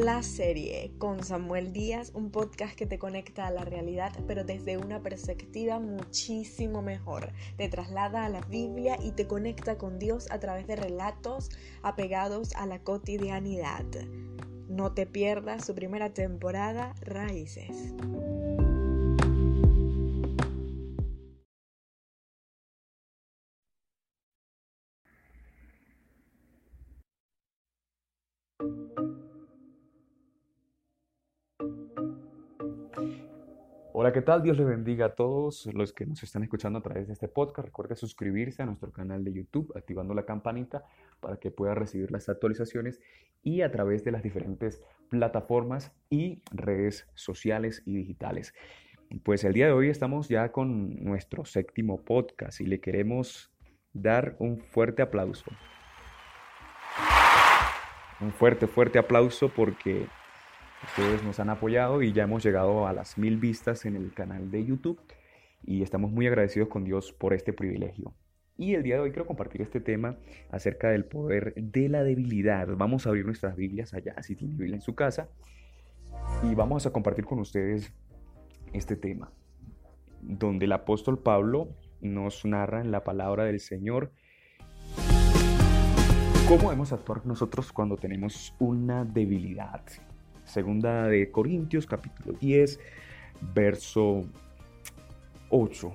La serie con Samuel Díaz, un podcast que te conecta a la realidad, pero desde una perspectiva muchísimo mejor. Te traslada a la Biblia y te conecta con Dios a través de relatos apegados a la cotidianidad. No te pierdas su primera temporada, Raíces. Hola, ¿qué tal? Dios les bendiga a todos los que nos están escuchando a través de este podcast. Recuerde suscribirse a nuestro canal de YouTube activando la campanita para que pueda recibir las actualizaciones y a través de las diferentes plataformas y redes sociales y digitales. Pues el día de hoy estamos ya con nuestro séptimo podcast y le queremos dar un fuerte aplauso. Un fuerte, fuerte aplauso porque Ustedes nos han apoyado y ya hemos llegado a las mil vistas en el canal de YouTube y estamos muy agradecidos con Dios por este privilegio. Y el día de hoy quiero compartir este tema acerca del poder de la debilidad. Vamos a abrir nuestras Biblias allá, si tienen Biblia en su casa, y vamos a compartir con ustedes este tema, donde el apóstol Pablo nos narra en la palabra del Señor cómo debemos actuar nosotros cuando tenemos una debilidad. Segunda de Corintios, capítulo 10, verso 8.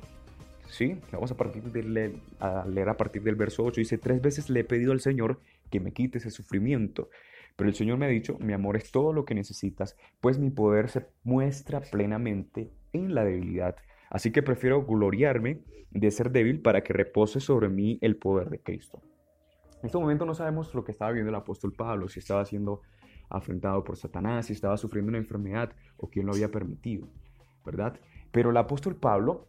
¿Sí? Vamos a, partir de leer, a leer a partir del verso 8. Dice, tres veces le he pedido al Señor que me quite ese sufrimiento. Pero el Señor me ha dicho, mi amor es todo lo que necesitas, pues mi poder se muestra plenamente en la debilidad. Así que prefiero gloriarme de ser débil para que repose sobre mí el poder de Cristo. En este momento no sabemos lo que estaba viendo el apóstol Pablo, si estaba haciendo afrontado por Satanás, si estaba sufriendo una enfermedad o quién lo había permitido, ¿verdad? Pero el apóstol Pablo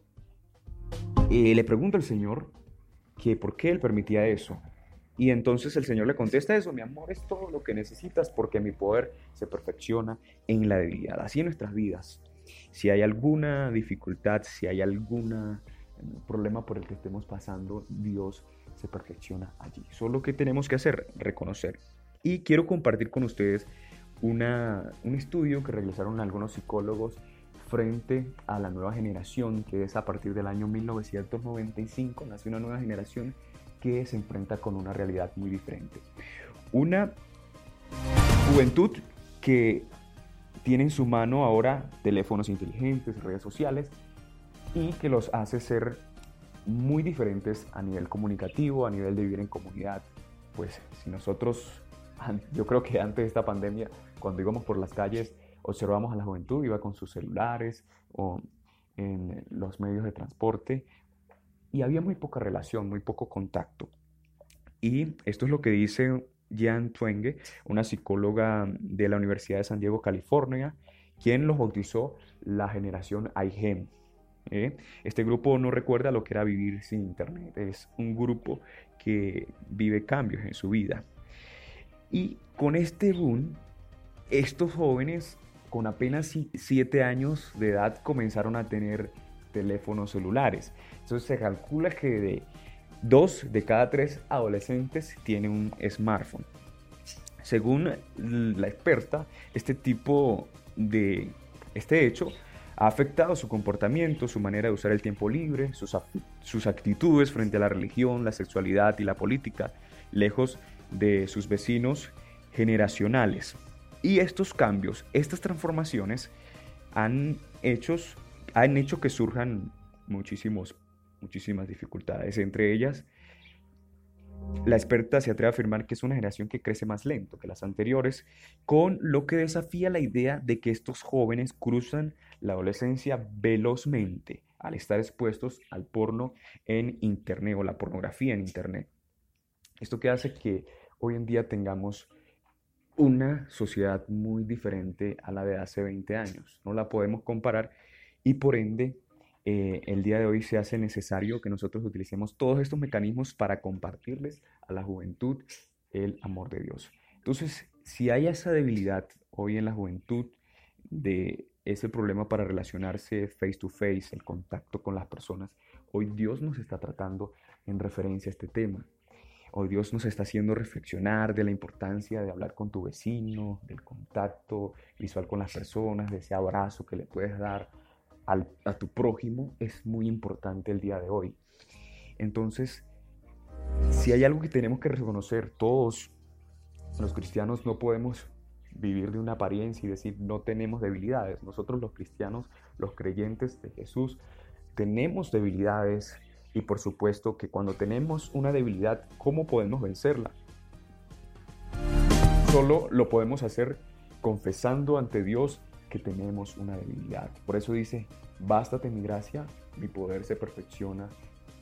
eh, le pregunta al Señor que por qué él permitía eso. Y entonces el Señor le contesta eso, mi amor es todo lo que necesitas porque mi poder se perfecciona en la debilidad. Así en nuestras vidas. Si hay alguna dificultad, si hay algún eh, problema por el que estemos pasando, Dios se perfecciona allí. Solo que tenemos que hacer, reconocer y quiero compartir con ustedes una, un estudio que realizaron algunos psicólogos frente a la nueva generación, que es a partir del año 1995, nace una nueva generación que se enfrenta con una realidad muy diferente. Una juventud que tiene en su mano ahora teléfonos inteligentes, redes sociales, y que los hace ser muy diferentes a nivel comunicativo, a nivel de vivir en comunidad. Pues si nosotros yo creo que antes de esta pandemia, cuando íbamos por las calles, observamos a la juventud, iba con sus celulares o en los medios de transporte y había muy poca relación, muy poco contacto. Y esto es lo que dice Jan Twenge, una psicóloga de la Universidad de San Diego, California, quien los bautizó la generación iGEM. ¿eh? Este grupo no recuerda lo que era vivir sin Internet, es un grupo que vive cambios en su vida. Y con este boom, estos jóvenes con apenas 7 años de edad comenzaron a tener teléfonos celulares. Entonces se calcula que de 2 de cada 3 adolescentes tienen un smartphone. Según la experta, este tipo de este hecho ha afectado su comportamiento, su manera de usar el tiempo libre, sus, sus actitudes frente a la religión, la sexualidad y la política, lejos de sus vecinos generacionales. Y estos cambios, estas transformaciones han, han hecho que surjan muchísimos, muchísimas dificultades. Entre ellas, la experta se atreve a afirmar que es una generación que crece más lento que las anteriores, con lo que desafía la idea de que estos jóvenes cruzan la adolescencia velozmente al estar expuestos al porno en Internet o la pornografía en Internet. Esto que hace que hoy en día tengamos una sociedad muy diferente a la de hace 20 años. No la podemos comparar y por ende eh, el día de hoy se hace necesario que nosotros utilicemos todos estos mecanismos para compartirles a la juventud el amor de Dios. Entonces, si hay esa debilidad hoy en la juventud de ese problema para relacionarse face to face, el contacto con las personas, hoy Dios nos está tratando en referencia a este tema. Hoy Dios nos está haciendo reflexionar de la importancia de hablar con tu vecino, del contacto visual con las personas, de ese abrazo que le puedes dar a tu prójimo. Es muy importante el día de hoy. Entonces, si hay algo que tenemos que reconocer todos los cristianos, no podemos vivir de una apariencia y decir no tenemos debilidades. Nosotros los cristianos, los creyentes de Jesús, tenemos debilidades y por supuesto que cuando tenemos una debilidad, ¿cómo podemos vencerla? Solo lo podemos hacer confesando ante Dios que tenemos una debilidad. Por eso dice, bástate mi gracia, mi poder se perfecciona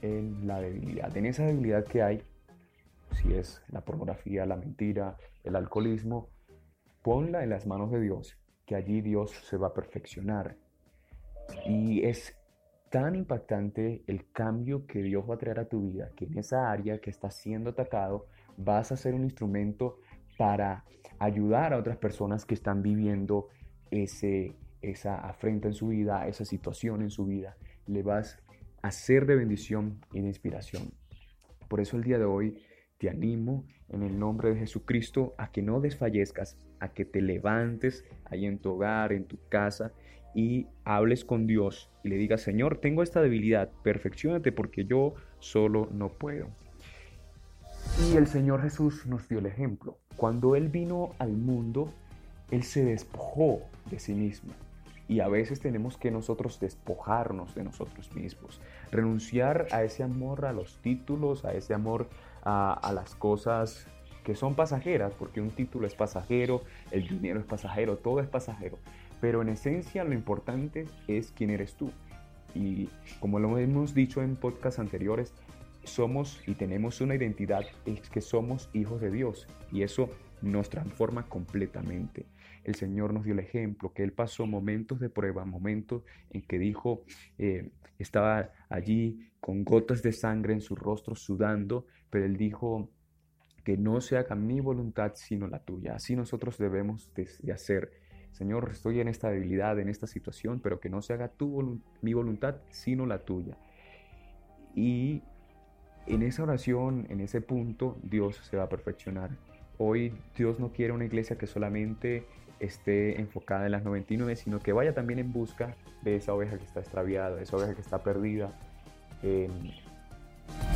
en la debilidad. En esa debilidad que hay, si es la pornografía, la mentira, el alcoholismo, ponla en las manos de Dios, que allí Dios se va a perfeccionar. Y es tan impactante el cambio que Dios va a traer a tu vida, que en esa área que está siendo atacado vas a ser un instrumento para ayudar a otras personas que están viviendo ese, esa afrenta en su vida, esa situación en su vida. Le vas a ser de bendición y de inspiración. Por eso el día de hoy te animo en el nombre de Jesucristo a que no desfallezcas, a que te levantes ahí en tu hogar, en tu casa y hables con Dios y le digas, Señor, tengo esta debilidad, perfeccionate porque yo solo no puedo. Y el Señor Jesús nos dio el ejemplo. Cuando Él vino al mundo, Él se despojó de sí mismo. Y a veces tenemos que nosotros despojarnos de nosotros mismos, renunciar a ese amor a los títulos, a ese amor a, a las cosas que son pasajeras, porque un título es pasajero, el dinero es pasajero, todo es pasajero. Pero en esencia lo importante es quién eres tú. Y como lo hemos dicho en podcasts anteriores, somos y tenemos una identidad, es que somos hijos de Dios. Y eso nos transforma completamente. El Señor nos dio el ejemplo, que Él pasó momentos de prueba, momentos en que dijo, eh, estaba allí con gotas de sangre en su rostro sudando, pero Él dijo, que no se haga mi voluntad sino la tuya. Así nosotros debemos de, hacer. Señor, estoy en esta debilidad, en esta situación, pero que no se haga tu, mi voluntad sino la tuya. Y en esa oración, en ese punto, Dios se va a perfeccionar. Hoy Dios no quiere una iglesia que solamente esté enfocada en las 99, sino que vaya también en busca de esa oveja que está extraviada, de esa oveja que está perdida.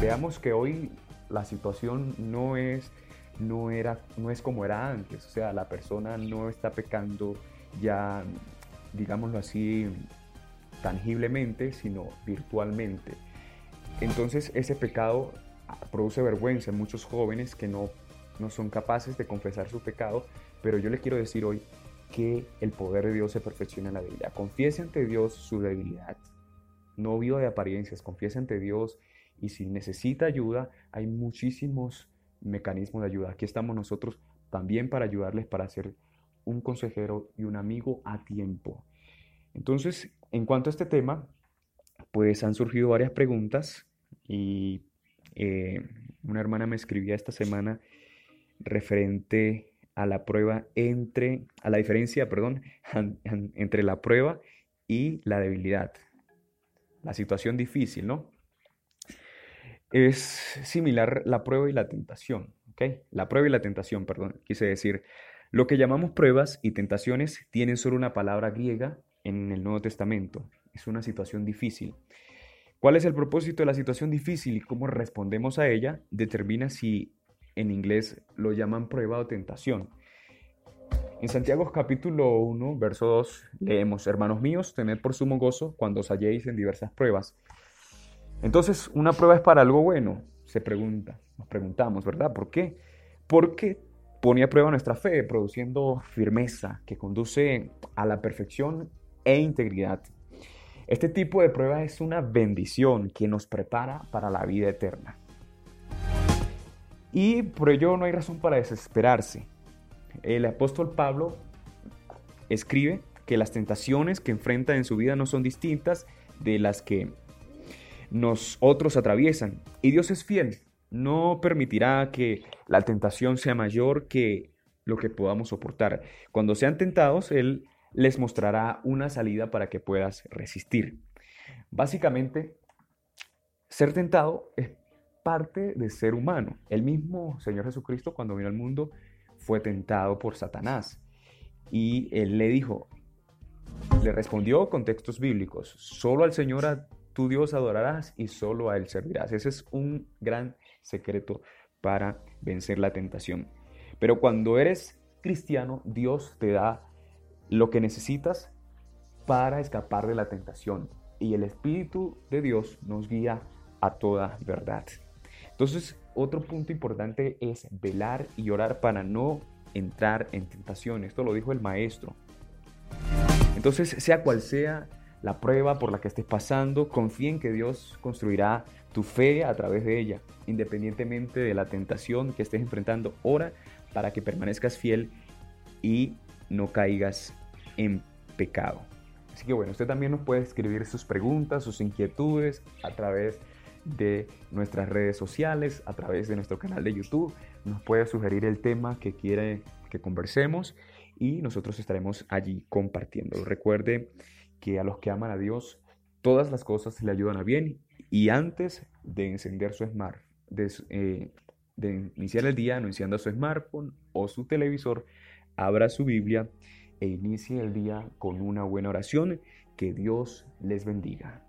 veamos que hoy la situación no es, no, era, no es como era antes, o sea, la persona no está pecando ya, digámoslo así, tangiblemente, sino virtualmente. Entonces ese pecado produce vergüenza en muchos jóvenes que no, no son capaces de confesar su pecado, pero yo le quiero decir hoy que el poder de Dios se perfecciona en la debilidad. Confiese ante Dios su debilidad. No viva de apariencias, confiese ante Dios y si necesita ayuda, hay muchísimos mecanismos de ayuda. Aquí estamos nosotros también para ayudarles para ser un consejero y un amigo a tiempo. Entonces, en cuanto a este tema, pues han surgido varias preguntas y eh, una hermana me escribía esta semana referente a la prueba entre, a la diferencia, perdón, entre la prueba y la debilidad. La situación difícil, ¿no? es similar la prueba y la tentación. ¿ok? La prueba y la tentación, perdón, quise decir. Lo que llamamos pruebas y tentaciones tienen solo una palabra griega en el Nuevo Testamento. Es una situación difícil. ¿Cuál es el propósito de la situación difícil y cómo respondemos a ella? Determina si en inglés lo llaman prueba o tentación. En Santiago capítulo 1, verso 2, leemos, Hermanos míos, tened por sumo gozo cuando os halléis en diversas pruebas entonces, una prueba es para algo bueno, se pregunta, nos preguntamos, ¿verdad? ¿Por qué? Porque pone a prueba nuestra fe, produciendo firmeza que conduce a la perfección e integridad. Este tipo de prueba es una bendición que nos prepara para la vida eterna. Y por ello no hay razón para desesperarse. El apóstol Pablo escribe que las tentaciones que enfrenta en su vida no son distintas de las que nos otros atraviesan. Y Dios es fiel, no permitirá que la tentación sea mayor que lo que podamos soportar. Cuando sean tentados, Él les mostrará una salida para que puedas resistir. Básicamente, ser tentado es parte de ser humano. El mismo Señor Jesucristo cuando vino al mundo fue tentado por Satanás. Y él le dijo, le respondió con textos bíblicos, solo al Señor tu Dios adorarás y solo a Él servirás. Ese es un gran secreto para vencer la tentación. Pero cuando eres cristiano, Dios te da lo que necesitas para escapar de la tentación. Y el Espíritu de Dios nos guía a toda verdad. Entonces, otro punto importante es velar y orar para no entrar en tentación. Esto lo dijo el maestro. Entonces, sea cual sea la prueba por la que estés pasando, confía en que Dios construirá tu fe a través de ella, independientemente de la tentación que estés enfrentando. Ora para que permanezcas fiel y no caigas en pecado. Así que bueno, usted también nos puede escribir sus preguntas, sus inquietudes a través de nuestras redes sociales, a través de nuestro canal de YouTube. Nos puede sugerir el tema que quiere que conversemos y nosotros estaremos allí compartiendo. Recuerde que a los que aman a Dios, todas las cosas le ayudan a bien y antes de encender su smartphone, eh, de, iniciar el día anunciando su smartphone o su televisor, abra su Biblia e inicie el día con una buena oración. Que Dios les bendiga.